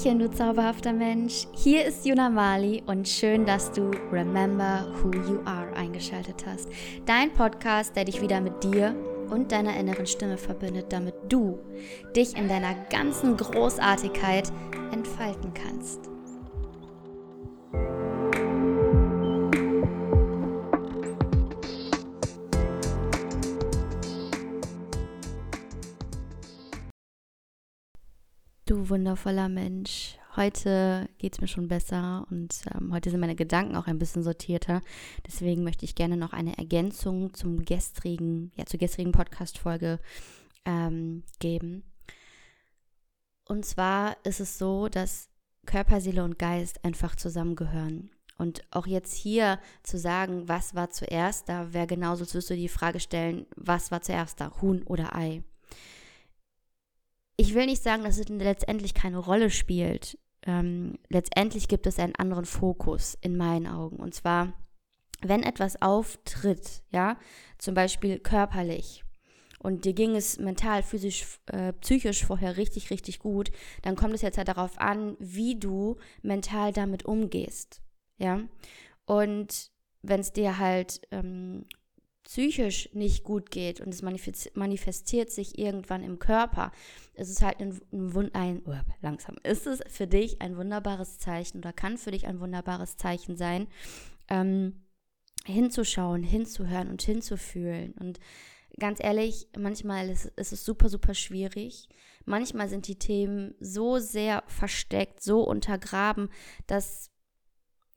Hallöchen, du zauberhafter Mensch. Hier ist Juna Mali und schön, dass du Remember Who You Are eingeschaltet hast. Dein Podcast, der dich wieder mit dir und deiner inneren Stimme verbindet, damit du dich in deiner ganzen Großartigkeit entfalten kannst. Wundervoller Mensch. Heute geht es mir schon besser und ähm, heute sind meine Gedanken auch ein bisschen sortierter. Deswegen möchte ich gerne noch eine Ergänzung zum gestrigen, ja, zur gestrigen Podcast-Folge ähm, geben. Und zwar ist es so, dass Körper, Seele und Geist einfach zusammengehören. Und auch jetzt hier zu sagen, was war zuerst, da wäre genauso, als würdest du die Frage stellen, was war zuerst da, Huhn oder Ei? Ich will nicht sagen, dass es letztendlich keine Rolle spielt. Ähm, letztendlich gibt es einen anderen Fokus in meinen Augen. Und zwar, wenn etwas auftritt, ja, zum Beispiel körperlich, und dir ging es mental, physisch, äh, psychisch vorher richtig, richtig gut, dann kommt es jetzt halt darauf an, wie du mental damit umgehst. Ja. Und wenn es dir halt ähm, psychisch nicht gut geht und es manifestiert sich irgendwann im Körper, ist es halt ein, ein, ein oh, langsam, ist es für dich ein wunderbares Zeichen oder kann für dich ein wunderbares Zeichen sein, ähm, hinzuschauen, hinzuhören und hinzufühlen. Und ganz ehrlich, manchmal ist, ist es super, super schwierig. Manchmal sind die Themen so sehr versteckt, so untergraben, dass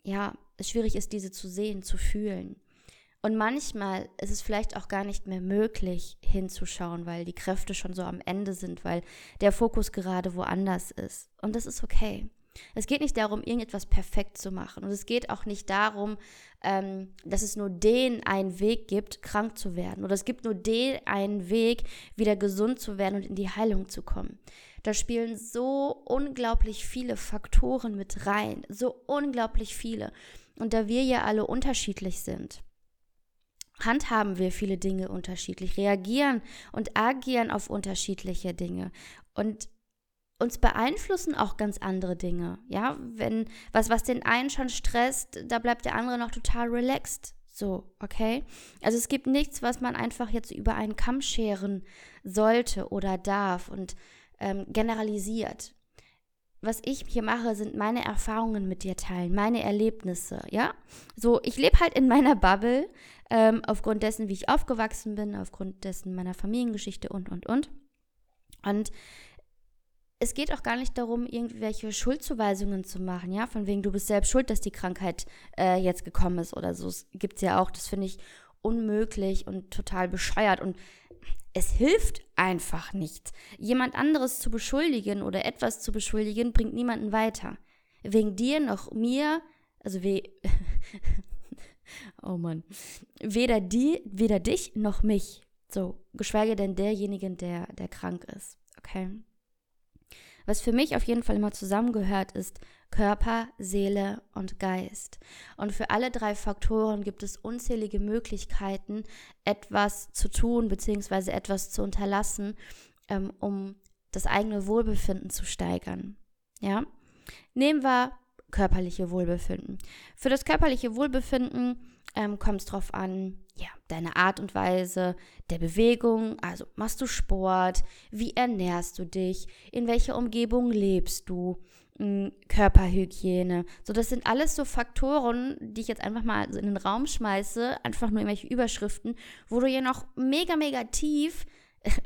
ja, es schwierig ist, diese zu sehen, zu fühlen. Und manchmal ist es vielleicht auch gar nicht mehr möglich hinzuschauen, weil die Kräfte schon so am Ende sind, weil der Fokus gerade woanders ist. Und das ist okay. Es geht nicht darum, irgendetwas perfekt zu machen. Und es geht auch nicht darum, ähm, dass es nur den einen Weg gibt, krank zu werden. Oder es gibt nur den einen Weg, wieder gesund zu werden und in die Heilung zu kommen. Da spielen so unglaublich viele Faktoren mit rein. So unglaublich viele. Und da wir ja alle unterschiedlich sind, handhaben wir viele Dinge unterschiedlich, reagieren und agieren auf unterschiedliche Dinge. Und uns beeinflussen auch ganz andere Dinge. Ja, wenn was, was den einen schon stresst, da bleibt der andere noch total relaxed. So, okay? Also es gibt nichts, was man einfach jetzt über einen Kamm scheren sollte oder darf und ähm, generalisiert. Was ich hier mache, sind meine Erfahrungen mit dir teilen, meine Erlebnisse, ja? So, ich lebe halt in meiner Bubble, ähm, aufgrund dessen, wie ich aufgewachsen bin, aufgrund dessen meiner Familiengeschichte und, und, und. Und es geht auch gar nicht darum, irgendwelche Schuldzuweisungen zu machen, ja, von wegen, du bist selbst schuld, dass die Krankheit äh, jetzt gekommen ist oder so. Es gibt es ja auch, das finde ich unmöglich und total bescheuert und es hilft einfach nicht. Jemand anderes zu beschuldigen oder etwas zu beschuldigen, bringt niemanden weiter. Wegen dir noch mir, also wie, Oh Mann. Weder die, weder dich noch mich. So, geschweige denn derjenigen, der, der krank ist. Okay? Was für mich auf jeden Fall immer zusammengehört, ist Körper, Seele und Geist. Und für alle drei Faktoren gibt es unzählige Möglichkeiten, etwas zu tun bzw. etwas zu unterlassen, ähm, um das eigene Wohlbefinden zu steigern. Ja? Nehmen wir körperliche Wohlbefinden. Für das körperliche Wohlbefinden ähm, kommt es darauf an, ja, deine Art und Weise der Bewegung, also machst du Sport, wie ernährst du dich, in welcher Umgebung lebst du, hm, Körperhygiene. So, das sind alles so Faktoren, die ich jetzt einfach mal in den Raum schmeiße, einfach nur irgendwelche Überschriften, wo du ja noch mega, mega tief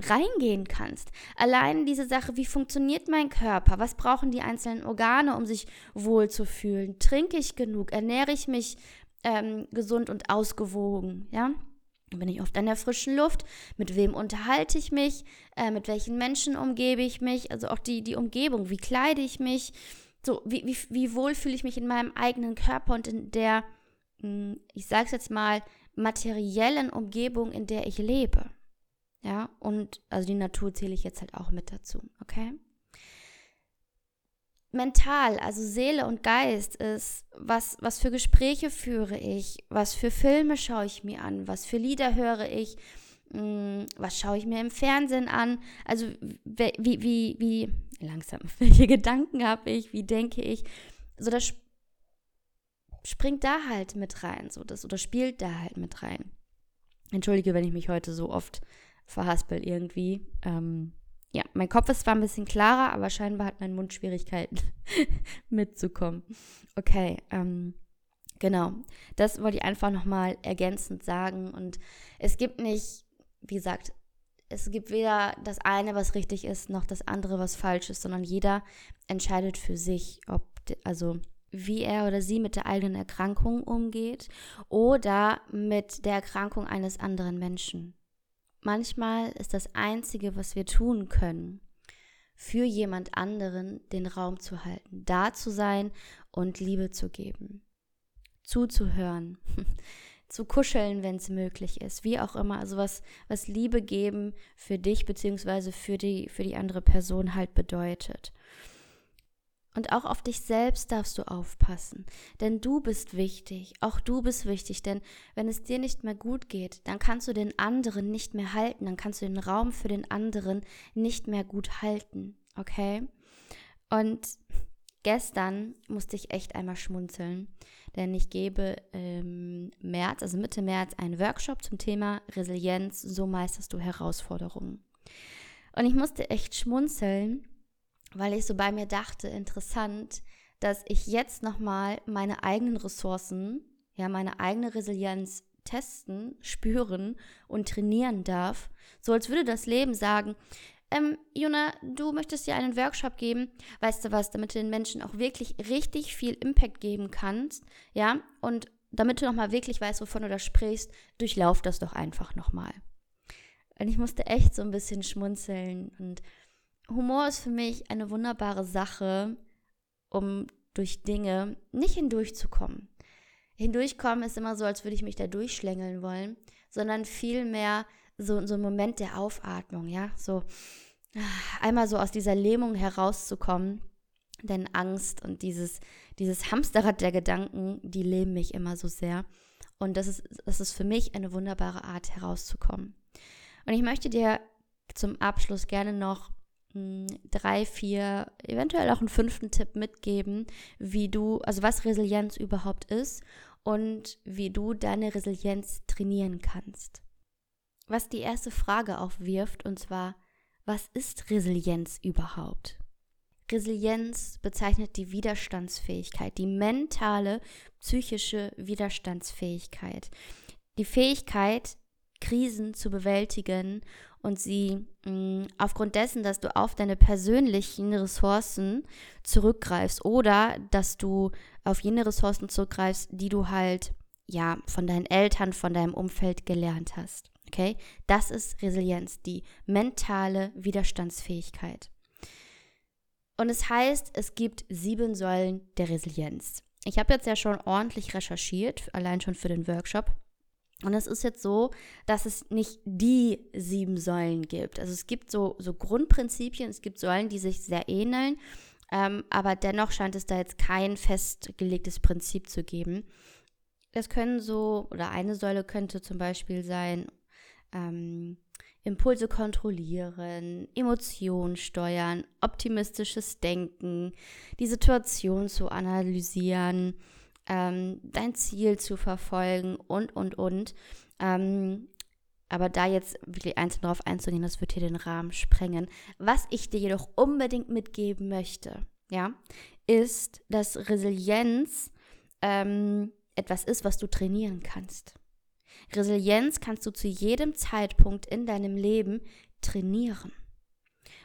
reingehen kannst. Allein diese Sache, wie funktioniert mein Körper? Was brauchen die einzelnen Organe, um sich wohl zu fühlen? Trinke ich genug? Ernähre ich mich ähm, gesund und ausgewogen? Ja? Bin ich oft an der frischen Luft? Mit wem unterhalte ich mich? Äh, mit welchen Menschen umgebe ich mich? Also auch die, die Umgebung. Wie kleide ich mich? So, wie, wie, wie wohl fühle ich mich in meinem eigenen Körper und in der, hm, ich sage es jetzt mal, materiellen Umgebung, in der ich lebe? Ja, und also die Natur zähle ich jetzt halt auch mit dazu, okay? Mental, also Seele und Geist ist, was, was für Gespräche führe ich, was für Filme schaue ich mir an, was für Lieder höre ich, Hm, was schaue ich mir im Fernsehen an? Also wie, wie, wie, langsam, welche Gedanken habe ich? Wie denke ich? So, das springt da halt mit rein, so das oder spielt da halt mit rein. Entschuldige, wenn ich mich heute so oft verhaspel irgendwie. Ähm, ja, mein Kopf ist zwar ein bisschen klarer, aber scheinbar hat mein Mund Schwierigkeiten mitzukommen. Okay, ähm, genau. Das wollte ich einfach nochmal ergänzend sagen. Und es gibt nicht, wie gesagt, es gibt weder das eine, was richtig ist, noch das andere, was falsch ist, sondern jeder entscheidet für sich, ob, also wie er oder sie mit der eigenen Erkrankung umgeht oder mit der Erkrankung eines anderen Menschen. Manchmal ist das Einzige, was wir tun können, für jemand anderen den Raum zu halten, da zu sein und Liebe zu geben, zuzuhören, zu kuscheln, wenn es möglich ist, wie auch immer. Also was, was Liebe geben für dich bzw. für die, für die andere Person halt bedeutet. Und auch auf dich selbst darfst du aufpassen. Denn du bist wichtig. Auch du bist wichtig. Denn wenn es dir nicht mehr gut geht, dann kannst du den anderen nicht mehr halten. Dann kannst du den Raum für den anderen nicht mehr gut halten. Okay? Und gestern musste ich echt einmal schmunzeln. Denn ich gebe im März, also Mitte März, einen Workshop zum Thema Resilienz. So meisterst du Herausforderungen. Und ich musste echt schmunzeln weil ich so bei mir dachte, interessant, dass ich jetzt nochmal meine eigenen Ressourcen, ja, meine eigene Resilienz testen, spüren und trainieren darf. So als würde das Leben sagen, ähm, Juna, du möchtest dir einen Workshop geben, weißt du was, damit du den Menschen auch wirklich richtig viel Impact geben kannst, ja, und damit du nochmal wirklich weißt, wovon du da sprichst, durchlauf das doch einfach nochmal. Und ich musste echt so ein bisschen schmunzeln und Humor ist für mich eine wunderbare Sache, um durch Dinge nicht hindurchzukommen. Hindurchkommen ist immer so, als würde ich mich da durchschlängeln wollen, sondern vielmehr so, so ein Moment der Aufatmung, ja, so einmal so aus dieser Lähmung herauszukommen, denn Angst und dieses, dieses Hamsterrad der Gedanken, die lähmen mich immer so sehr. Und das ist, das ist für mich eine wunderbare Art herauszukommen. Und ich möchte dir zum Abschluss gerne noch drei, vier, eventuell auch einen fünften Tipp mitgeben, wie du, also was Resilienz überhaupt ist und wie du deine Resilienz trainieren kannst. Was die erste Frage aufwirft, und zwar, was ist Resilienz überhaupt? Resilienz bezeichnet die Widerstandsfähigkeit, die mentale, psychische Widerstandsfähigkeit. Die Fähigkeit, Krisen zu bewältigen und sie mm, aufgrund dessen, dass du auf deine persönlichen Ressourcen zurückgreifst oder dass du auf jene Ressourcen zurückgreifst, die du halt ja von deinen Eltern, von deinem Umfeld gelernt hast. Okay? Das ist Resilienz, die mentale Widerstandsfähigkeit. Und es heißt, es gibt sieben Säulen der Resilienz. Ich habe jetzt ja schon ordentlich recherchiert, allein schon für den Workshop. Und es ist jetzt so, dass es nicht die sieben Säulen gibt. Also es gibt so, so Grundprinzipien, es gibt Säulen, die sich sehr ähneln, ähm, aber dennoch scheint es da jetzt kein festgelegtes Prinzip zu geben. Es können so, oder eine Säule könnte zum Beispiel sein, ähm, Impulse kontrollieren, Emotionen steuern, optimistisches Denken, die Situation zu analysieren, ähm, dein Ziel zu verfolgen und, und, und. Ähm, aber da jetzt wirklich einzeln drauf einzugehen, das wird hier den Rahmen sprengen. Was ich dir jedoch unbedingt mitgeben möchte, ja, ist, dass Resilienz ähm, etwas ist, was du trainieren kannst. Resilienz kannst du zu jedem Zeitpunkt in deinem Leben trainieren.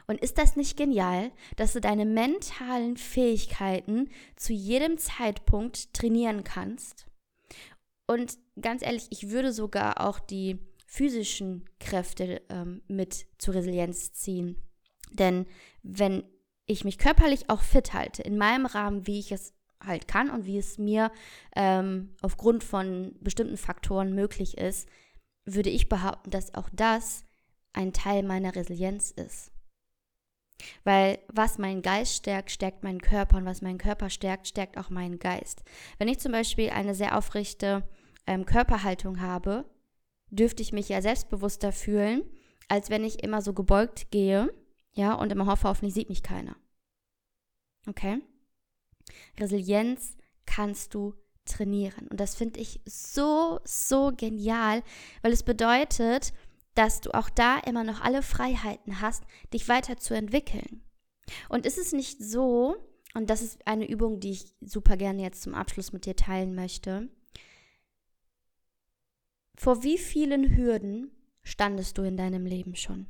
Und ist das nicht genial, dass du deine mentalen Fähigkeiten zu jedem Zeitpunkt trainieren kannst? Und ganz ehrlich, ich würde sogar auch die physischen Kräfte ähm, mit zur Resilienz ziehen. Denn wenn ich mich körperlich auch fit halte, in meinem Rahmen, wie ich es halt kann und wie es mir ähm, aufgrund von bestimmten Faktoren möglich ist, würde ich behaupten, dass auch das ein Teil meiner Resilienz ist. Weil was mein Geist stärkt, stärkt meinen Körper und was meinen Körper stärkt, stärkt auch meinen Geist. Wenn ich zum Beispiel eine sehr aufrechte ähm, Körperhaltung habe, dürfte ich mich ja selbstbewusster fühlen, als wenn ich immer so gebeugt gehe, ja, und immer hoffe, hoffentlich sieht mich keiner. Okay? Resilienz kannst du trainieren. Und das finde ich so, so genial, weil es bedeutet, dass du auch da immer noch alle Freiheiten hast, dich weiterzuentwickeln. Und ist es nicht so, und das ist eine Übung, die ich super gerne jetzt zum Abschluss mit dir teilen möchte, vor wie vielen Hürden standest du in deinem Leben schon?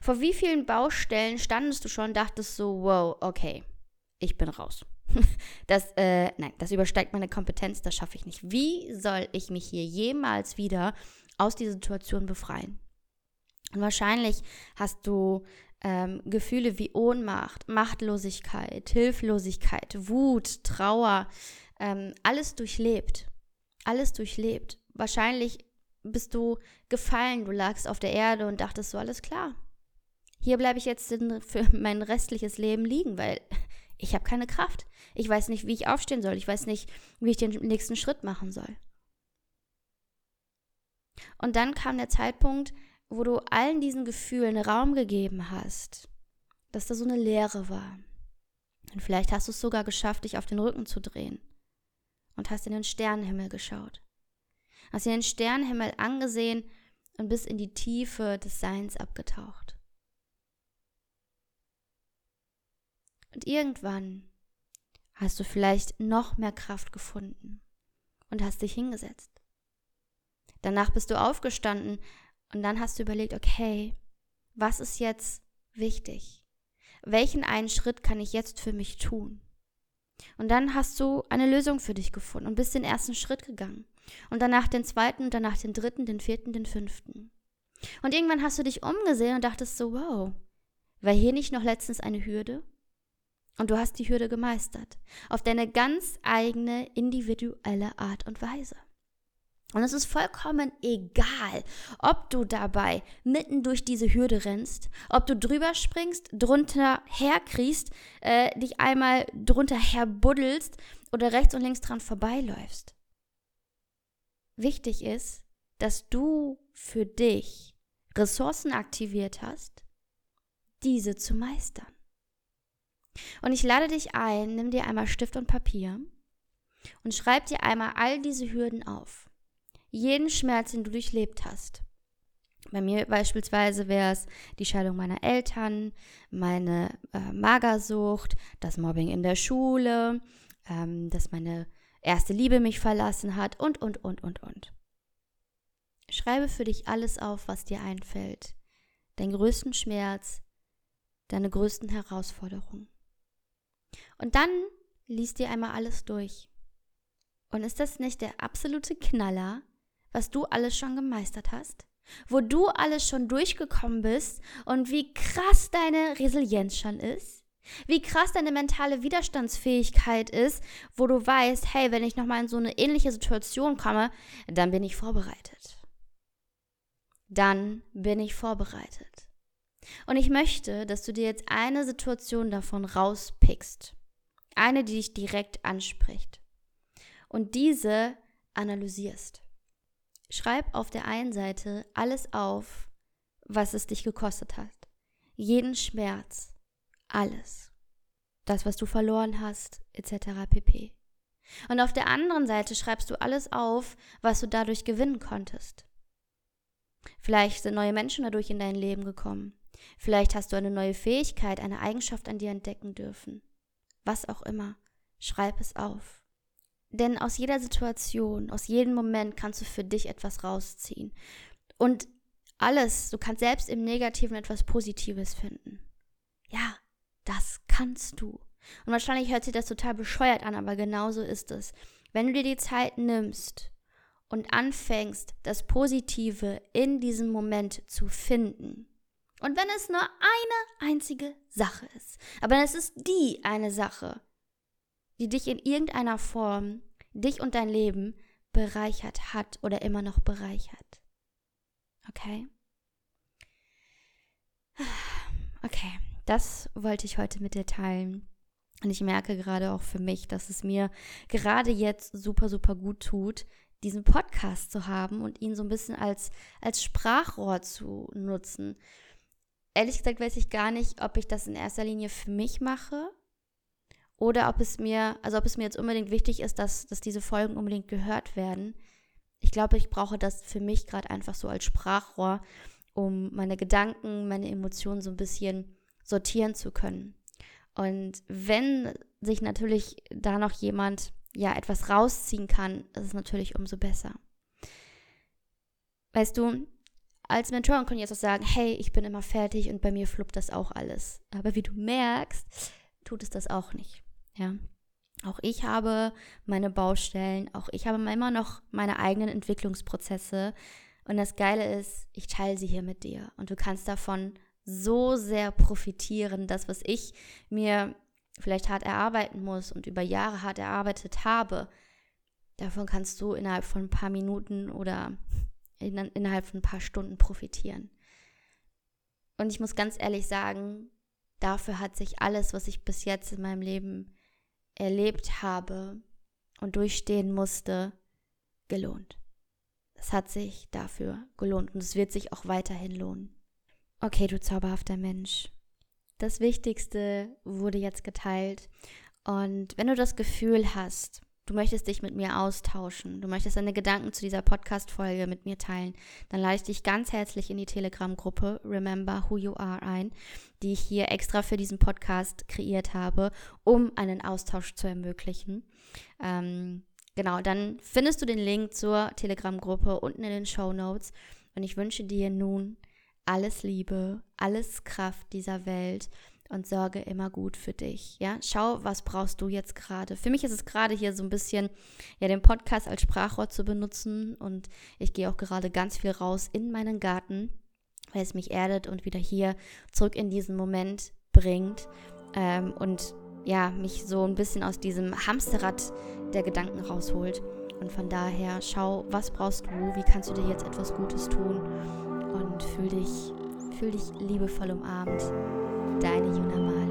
Vor wie vielen Baustellen standest du schon, dachtest so, wow, okay, ich bin raus. Das, äh, nein, das übersteigt meine Kompetenz, das schaffe ich nicht. Wie soll ich mich hier jemals wieder aus dieser Situation befreien? Und wahrscheinlich hast du ähm, Gefühle wie Ohnmacht, Machtlosigkeit, Hilflosigkeit, Wut, Trauer, ähm, alles durchlebt. Alles durchlebt. Wahrscheinlich bist du gefallen, du lagst auf der Erde und dachtest so, alles klar. Hier bleibe ich jetzt für mein restliches Leben liegen, weil ich habe keine Kraft. Ich weiß nicht, wie ich aufstehen soll. Ich weiß nicht, wie ich den nächsten Schritt machen soll. Und dann kam der Zeitpunkt, wo du allen diesen Gefühlen Raum gegeben hast, dass da so eine Leere war. Und vielleicht hast du es sogar geschafft, dich auf den Rücken zu drehen und hast in den Sternenhimmel geschaut. Hast dir den Sternenhimmel angesehen und bist in die Tiefe des Seins abgetaucht. Und irgendwann hast du vielleicht noch mehr Kraft gefunden und hast dich hingesetzt. Danach bist du aufgestanden und dann hast du überlegt, okay, was ist jetzt wichtig? Welchen einen Schritt kann ich jetzt für mich tun? Und dann hast du eine Lösung für dich gefunden und bist den ersten Schritt gegangen. Und danach den zweiten und danach den dritten, den vierten, den fünften. Und irgendwann hast du dich umgesehen und dachtest so, wow, war hier nicht noch letztens eine Hürde? Und du hast die Hürde gemeistert. Auf deine ganz eigene individuelle Art und Weise. Und es ist vollkommen egal, ob du dabei mitten durch diese Hürde rennst, ob du drüber springst, drunter herkriechst, äh, dich einmal drunter herbuddelst oder rechts und links dran vorbeiläufst. Wichtig ist, dass du für dich Ressourcen aktiviert hast, diese zu meistern. Und ich lade dich ein, nimm dir einmal Stift und Papier und schreib dir einmal all diese Hürden auf. Jeden Schmerz, den du durchlebt hast. Bei mir beispielsweise wäre es die Scheidung meiner Eltern, meine äh, Magersucht, das Mobbing in der Schule, ähm, dass meine erste Liebe mich verlassen hat und, und, und, und, und. Schreibe für dich alles auf, was dir einfällt. Deinen größten Schmerz, deine größten Herausforderungen. Und dann liest dir einmal alles durch. Und ist das nicht der absolute Knaller, was du alles schon gemeistert hast? Wo du alles schon durchgekommen bist und wie krass deine Resilienz schon ist? Wie krass deine mentale Widerstandsfähigkeit ist, wo du weißt, hey, wenn ich nochmal in so eine ähnliche Situation komme, dann bin ich vorbereitet. Dann bin ich vorbereitet. Und ich möchte, dass du dir jetzt eine Situation davon rauspickst. Eine, die dich direkt anspricht. Und diese analysierst. Schreib auf der einen Seite alles auf, was es dich gekostet hat. Jeden Schmerz. Alles. Das, was du verloren hast, etc. pp. Und auf der anderen Seite schreibst du alles auf, was du dadurch gewinnen konntest. Vielleicht sind neue Menschen dadurch in dein Leben gekommen. Vielleicht hast du eine neue Fähigkeit, eine Eigenschaft an dir entdecken dürfen. Was auch immer, schreib es auf. Denn aus jeder Situation, aus jedem Moment kannst du für dich etwas rausziehen. Und alles, du kannst selbst im Negativen etwas Positives finden. Ja, das kannst du. Und wahrscheinlich hört sich das total bescheuert an, aber genauso ist es. Wenn du dir die Zeit nimmst und anfängst, das Positive in diesem Moment zu finden, und wenn es nur eine einzige Sache ist, aber es ist die eine Sache, die dich in irgendeiner Form, dich und dein Leben bereichert hat oder immer noch bereichert. Okay? Okay, das wollte ich heute mit dir teilen. Und ich merke gerade auch für mich, dass es mir gerade jetzt super, super gut tut, diesen Podcast zu haben und ihn so ein bisschen als, als Sprachrohr zu nutzen. Ehrlich gesagt weiß ich gar nicht, ob ich das in erster Linie für mich mache oder ob es mir, also ob es mir jetzt unbedingt wichtig ist, dass, dass diese Folgen unbedingt gehört werden. Ich glaube, ich brauche das für mich gerade einfach so als Sprachrohr, um meine Gedanken, meine Emotionen so ein bisschen sortieren zu können. Und wenn sich natürlich da noch jemand ja etwas rausziehen kann, ist es natürlich umso besser. Weißt du, als Mentorin kann ich jetzt auch sagen, hey, ich bin immer fertig und bei mir fluppt das auch alles. Aber wie du merkst, tut es das auch nicht. Ja. Auch ich habe meine Baustellen, auch ich habe immer noch meine eigenen Entwicklungsprozesse. Und das Geile ist, ich teile sie hier mit dir. Und du kannst davon so sehr profitieren. Das, was ich mir vielleicht hart erarbeiten muss und über Jahre hart erarbeitet habe, davon kannst du innerhalb von ein paar Minuten oder in, innerhalb von ein paar Stunden profitieren. Und ich muss ganz ehrlich sagen, dafür hat sich alles, was ich bis jetzt in meinem Leben erlebt habe und durchstehen musste, gelohnt. Es hat sich dafür gelohnt und es wird sich auch weiterhin lohnen. Okay, du zauberhafter Mensch. Das Wichtigste wurde jetzt geteilt. Und wenn du das Gefühl hast, du möchtest dich mit mir austauschen, du möchtest deine Gedanken zu dieser Podcast-Folge mit mir teilen, dann lade ich dich ganz herzlich in die Telegram-Gruppe Remember Who You Are ein, die ich hier extra für diesen Podcast kreiert habe, um einen Austausch zu ermöglichen. Ähm, genau, dann findest du den Link zur Telegram-Gruppe unten in den Show Notes. Und ich wünsche dir nun alles Liebe, alles Kraft dieser Welt und sorge immer gut für dich. Ja, schau, was brauchst du jetzt gerade. Für mich ist es gerade hier so ein bisschen, ja, den Podcast als Sprachrohr zu benutzen und ich gehe auch gerade ganz viel raus in meinen Garten, weil es mich erdet und wieder hier zurück in diesen Moment bringt ähm, und ja, mich so ein bisschen aus diesem Hamsterrad der Gedanken rausholt. Und von daher schau, was brauchst du, wie kannst du dir jetzt etwas Gutes tun und fühl dich, fühl dich liebevoll umarmt. Deine Juna Mali.